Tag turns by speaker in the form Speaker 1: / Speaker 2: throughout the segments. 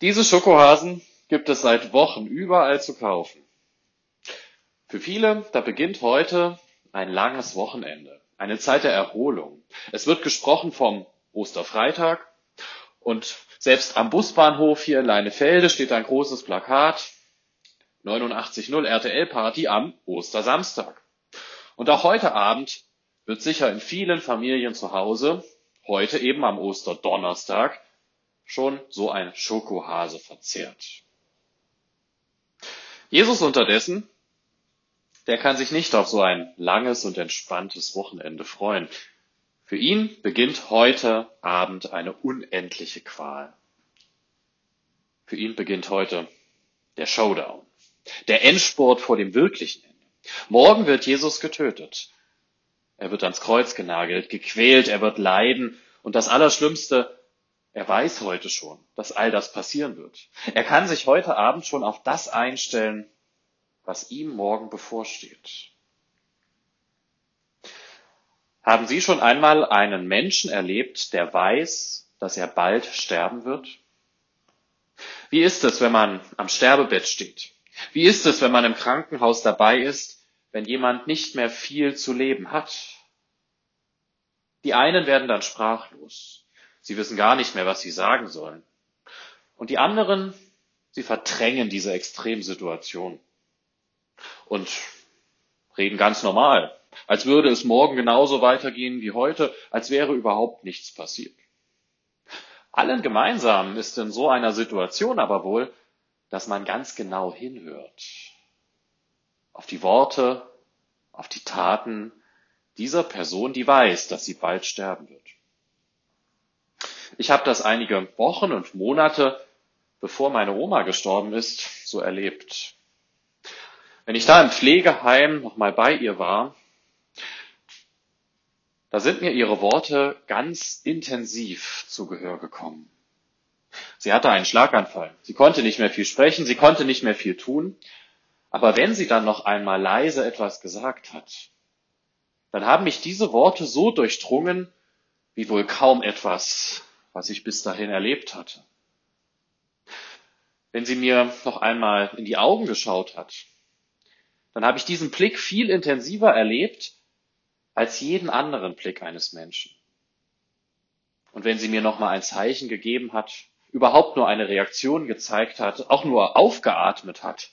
Speaker 1: Diese Schokohasen gibt es seit Wochen überall zu kaufen. Für viele, da beginnt heute ein langes Wochenende, eine Zeit der Erholung. Es wird gesprochen vom Osterfreitag und selbst am Busbahnhof hier in Leinefelde steht ein großes Plakat 89.0 RTL Party am Ostersamstag. Und auch heute Abend wird sicher in vielen Familien zu Hause, heute eben am Osterdonnerstag, schon so ein Schokohase verzehrt. Jesus unterdessen, der kann sich nicht auf so ein langes und entspanntes Wochenende freuen. Für ihn beginnt heute Abend eine unendliche Qual. Für ihn beginnt heute der Showdown, der Endspurt vor dem wirklichen Ende. Morgen wird Jesus getötet. Er wird ans Kreuz genagelt, gequält, er wird leiden und das Allerschlimmste, er weiß heute schon, dass all das passieren wird. Er kann sich heute Abend schon auf das einstellen, was ihm morgen bevorsteht. Haben Sie schon einmal einen Menschen erlebt, der weiß, dass er bald sterben wird? Wie ist es, wenn man am Sterbebett steht? Wie ist es, wenn man im Krankenhaus dabei ist, wenn jemand nicht mehr viel zu leben hat? Die einen werden dann sprachlos. Sie wissen gar nicht mehr, was sie sagen sollen. Und die anderen, sie verdrängen diese Extremsituation und reden ganz normal, als würde es morgen genauso weitergehen wie heute, als wäre überhaupt nichts passiert. Allen gemeinsam ist in so einer Situation aber wohl, dass man ganz genau hinhört. Auf die Worte, auf die Taten dieser Person, die weiß, dass sie bald sterben wird. Ich habe das einige Wochen und Monate, bevor meine Oma gestorben ist, so erlebt. Wenn ich da im Pflegeheim nochmal bei ihr war, da sind mir ihre Worte ganz intensiv zu Gehör gekommen. Sie hatte einen Schlaganfall. Sie konnte nicht mehr viel sprechen, sie konnte nicht mehr viel tun. Aber wenn sie dann noch einmal leise etwas gesagt hat, dann haben mich diese Worte so durchdrungen, wie wohl kaum etwas, was ich bis dahin erlebt hatte. Wenn sie mir noch einmal in die Augen geschaut hat, dann habe ich diesen Blick viel intensiver erlebt als jeden anderen Blick eines Menschen. Und wenn sie mir noch mal ein Zeichen gegeben hat, überhaupt nur eine Reaktion gezeigt hat, auch nur aufgeatmet hat,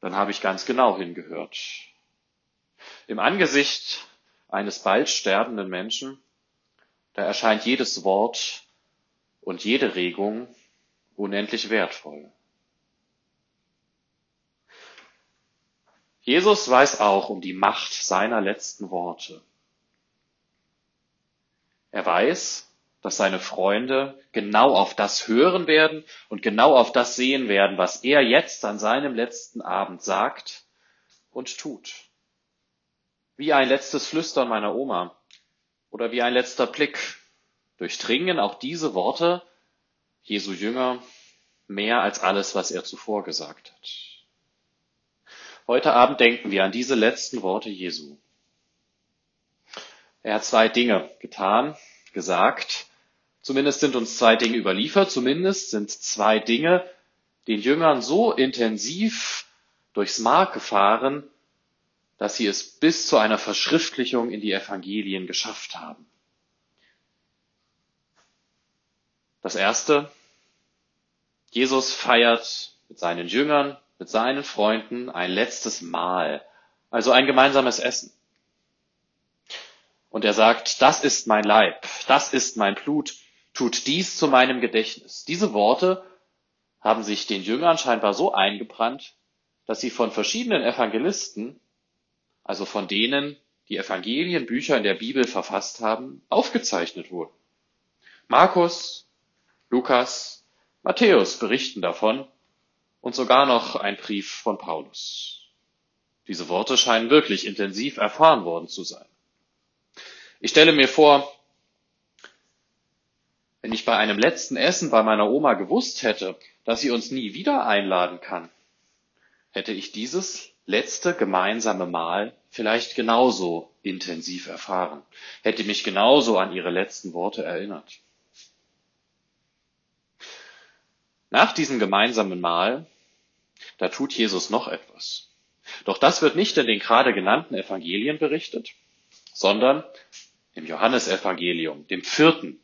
Speaker 1: dann habe ich ganz genau hingehört. Im Angesicht eines bald sterbenden Menschen, da erscheint jedes Wort und jede Regung unendlich wertvoll. Jesus weiß auch um die Macht seiner letzten Worte. Er weiß, dass seine Freunde genau auf das hören werden und genau auf das sehen werden, was er jetzt an seinem letzten Abend sagt und tut. Wie ein letztes Flüstern meiner Oma oder wie ein letzter Blick durchdringen auch diese Worte Jesu Jünger mehr als alles, was er zuvor gesagt hat. Heute Abend denken wir an diese letzten Worte Jesu. Er hat zwei Dinge getan, gesagt. Zumindest sind uns zwei Dinge überliefert. Zumindest sind zwei Dinge den Jüngern so intensiv durchs Mark gefahren, dass sie es bis zu einer Verschriftlichung in die Evangelien geschafft haben. Das erste, Jesus feiert mit seinen Jüngern, mit seinen Freunden ein letztes Mahl, also ein gemeinsames Essen. Und er sagt, das ist mein Leib, das ist mein Blut, tut dies zu meinem Gedächtnis. Diese Worte haben sich den Jüngern scheinbar so eingebrannt, dass sie von verschiedenen Evangelisten also von denen, die Evangelienbücher in der Bibel verfasst haben, aufgezeichnet wurden. Markus, Lukas, Matthäus berichten davon und sogar noch ein Brief von Paulus. Diese Worte scheinen wirklich intensiv erfahren worden zu sein. Ich stelle mir vor, wenn ich bei einem letzten Essen bei meiner Oma gewusst hätte, dass sie uns nie wieder einladen kann, hätte ich dieses letzte gemeinsame Mal vielleicht genauso intensiv erfahren, hätte mich genauso an ihre letzten Worte erinnert. Nach diesem gemeinsamen Mahl, da tut Jesus noch etwas. Doch das wird nicht in den gerade genannten Evangelien berichtet, sondern im Johannesevangelium, dem vierten.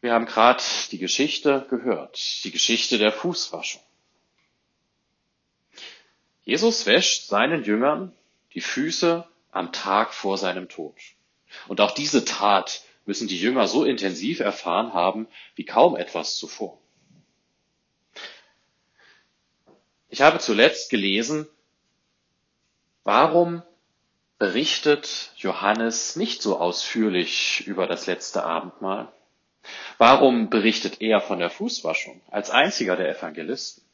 Speaker 1: Wir haben gerade die Geschichte gehört, die Geschichte der Fußwaschung. Jesus wäscht seinen Jüngern die Füße am Tag vor seinem Tod. Und auch diese Tat müssen die Jünger so intensiv erfahren haben wie kaum etwas zuvor. Ich habe zuletzt gelesen, warum berichtet Johannes nicht so ausführlich über das letzte Abendmahl? Warum berichtet er von der Fußwaschung als einziger der Evangelisten?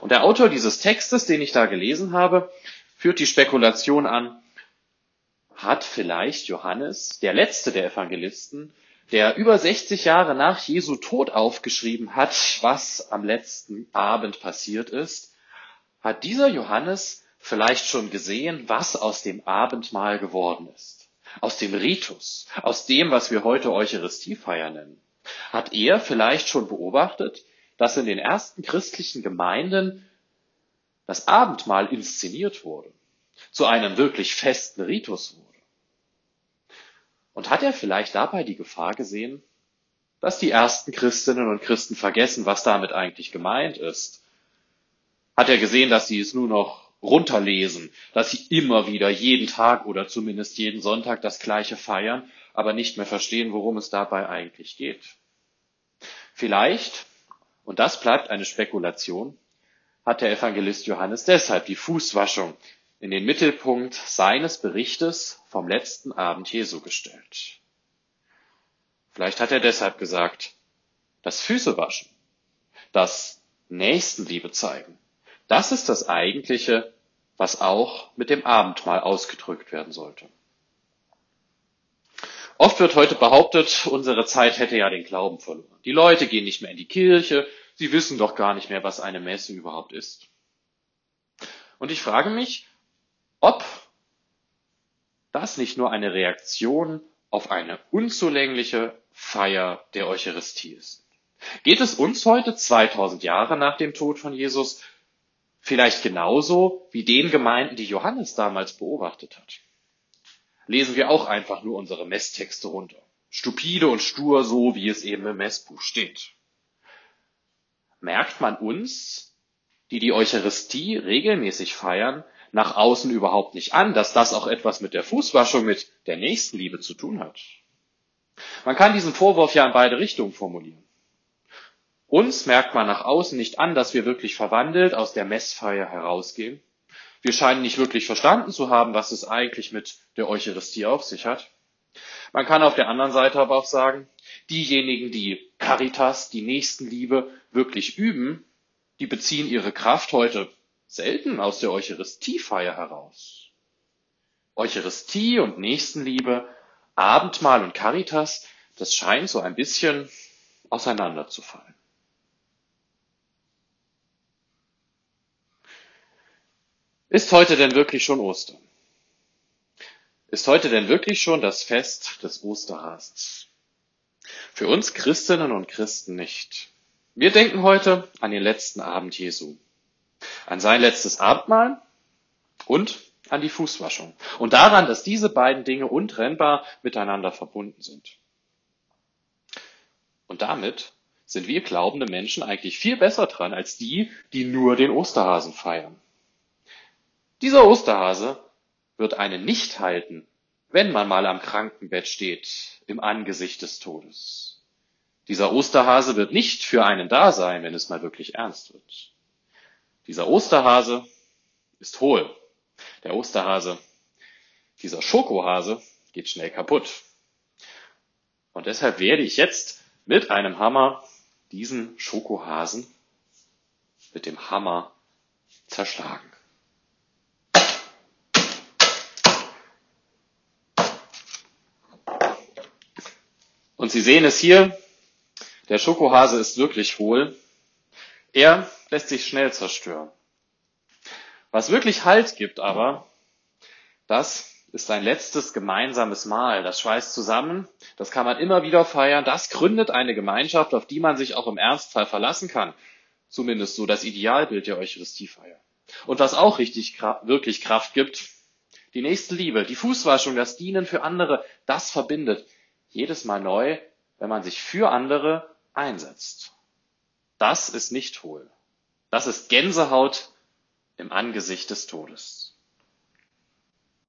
Speaker 1: Und der Autor dieses Textes, den ich da gelesen habe, führt die Spekulation an, hat vielleicht Johannes, der letzte der Evangelisten, der über 60 Jahre nach Jesu Tod aufgeschrieben hat, was am letzten Abend passiert ist, hat dieser Johannes vielleicht schon gesehen, was aus dem Abendmahl geworden ist. Aus dem Ritus, aus dem, was wir heute Eucharistiefeier nennen. Hat er vielleicht schon beobachtet, dass in den ersten christlichen Gemeinden das Abendmahl inszeniert wurde, zu einem wirklich festen Ritus wurde. Und hat er vielleicht dabei die Gefahr gesehen, dass die ersten Christinnen und Christen vergessen, was damit eigentlich gemeint ist? Hat er gesehen, dass sie es nur noch runterlesen, dass sie immer wieder jeden Tag oder zumindest jeden Sonntag das gleiche feiern, aber nicht mehr verstehen, worum es dabei eigentlich geht? Vielleicht, und das bleibt eine Spekulation, hat der Evangelist Johannes deshalb die Fußwaschung in den Mittelpunkt seines Berichtes vom letzten Abend Jesu gestellt. Vielleicht hat er deshalb gesagt, das Füße waschen, das Nächstenliebe zeigen, das ist das Eigentliche, was auch mit dem Abendmahl ausgedrückt werden sollte. Oft wird heute behauptet, unsere Zeit hätte ja den Glauben verloren. Die Leute gehen nicht mehr in die Kirche, sie wissen doch gar nicht mehr, was eine Messe überhaupt ist. Und ich frage mich, ob das nicht nur eine Reaktion auf eine unzulängliche Feier der Eucharistie ist. Geht es uns heute, 2000 Jahre nach dem Tod von Jesus, vielleicht genauso wie den Gemeinden, die Johannes damals beobachtet hat? Lesen wir auch einfach nur unsere Messtexte runter. Stupide und stur, so wie es eben im Messbuch steht. Merkt man uns, die die Eucharistie regelmäßig feiern, nach außen überhaupt nicht an, dass das auch etwas mit der Fußwaschung, mit der Nächstenliebe zu tun hat. Man kann diesen Vorwurf ja in beide Richtungen formulieren. Uns merkt man nach außen nicht an, dass wir wirklich verwandelt aus der Messfeier herausgehen. Wir scheinen nicht wirklich verstanden zu haben, was es eigentlich mit der Eucharistie auf sich hat. Man kann auf der anderen Seite aber auch sagen, diejenigen, die Caritas, die Nächstenliebe wirklich üben, die beziehen ihre Kraft heute selten aus der Eucharistiefeier heraus. Eucharistie und Nächstenliebe, Abendmahl und Caritas, das scheint so ein bisschen auseinanderzufallen. Ist heute denn wirklich schon Ostern? Ist heute denn wirklich schon das Fest des Osterhasens? Für uns Christinnen und Christen nicht. Wir denken heute an den letzten Abend Jesu an sein letztes Abendmahl und an die Fußwaschung und daran, dass diese beiden Dinge untrennbar miteinander verbunden sind. Und damit sind wir glaubende Menschen eigentlich viel besser dran als die, die nur den Osterhasen feiern. Dieser Osterhase wird einen nicht halten, wenn man mal am Krankenbett steht, im Angesicht des Todes. Dieser Osterhase wird nicht für einen da sein, wenn es mal wirklich ernst wird. Dieser Osterhase ist hohl. Der Osterhase, dieser Schokohase geht schnell kaputt. Und deshalb werde ich jetzt mit einem Hammer diesen Schokohasen mit dem Hammer zerschlagen. Und Sie sehen es hier, der Schokohase ist wirklich hohl. Er lässt sich schnell zerstören. Was wirklich Halt gibt aber, das ist ein letztes gemeinsames Mahl. Das schweißt zusammen, das kann man immer wieder feiern. Das gründet eine Gemeinschaft, auf die man sich auch im Ernstfall verlassen kann. Zumindest so das Idealbild der Eucharistiefeier. Und was auch richtig wirklich Kraft gibt, die nächste Liebe, die Fußwaschung, das Dienen für andere, das verbindet jedes Mal neu, wenn man sich für andere einsetzt. Das ist nicht hohl. Das ist Gänsehaut im Angesicht des Todes.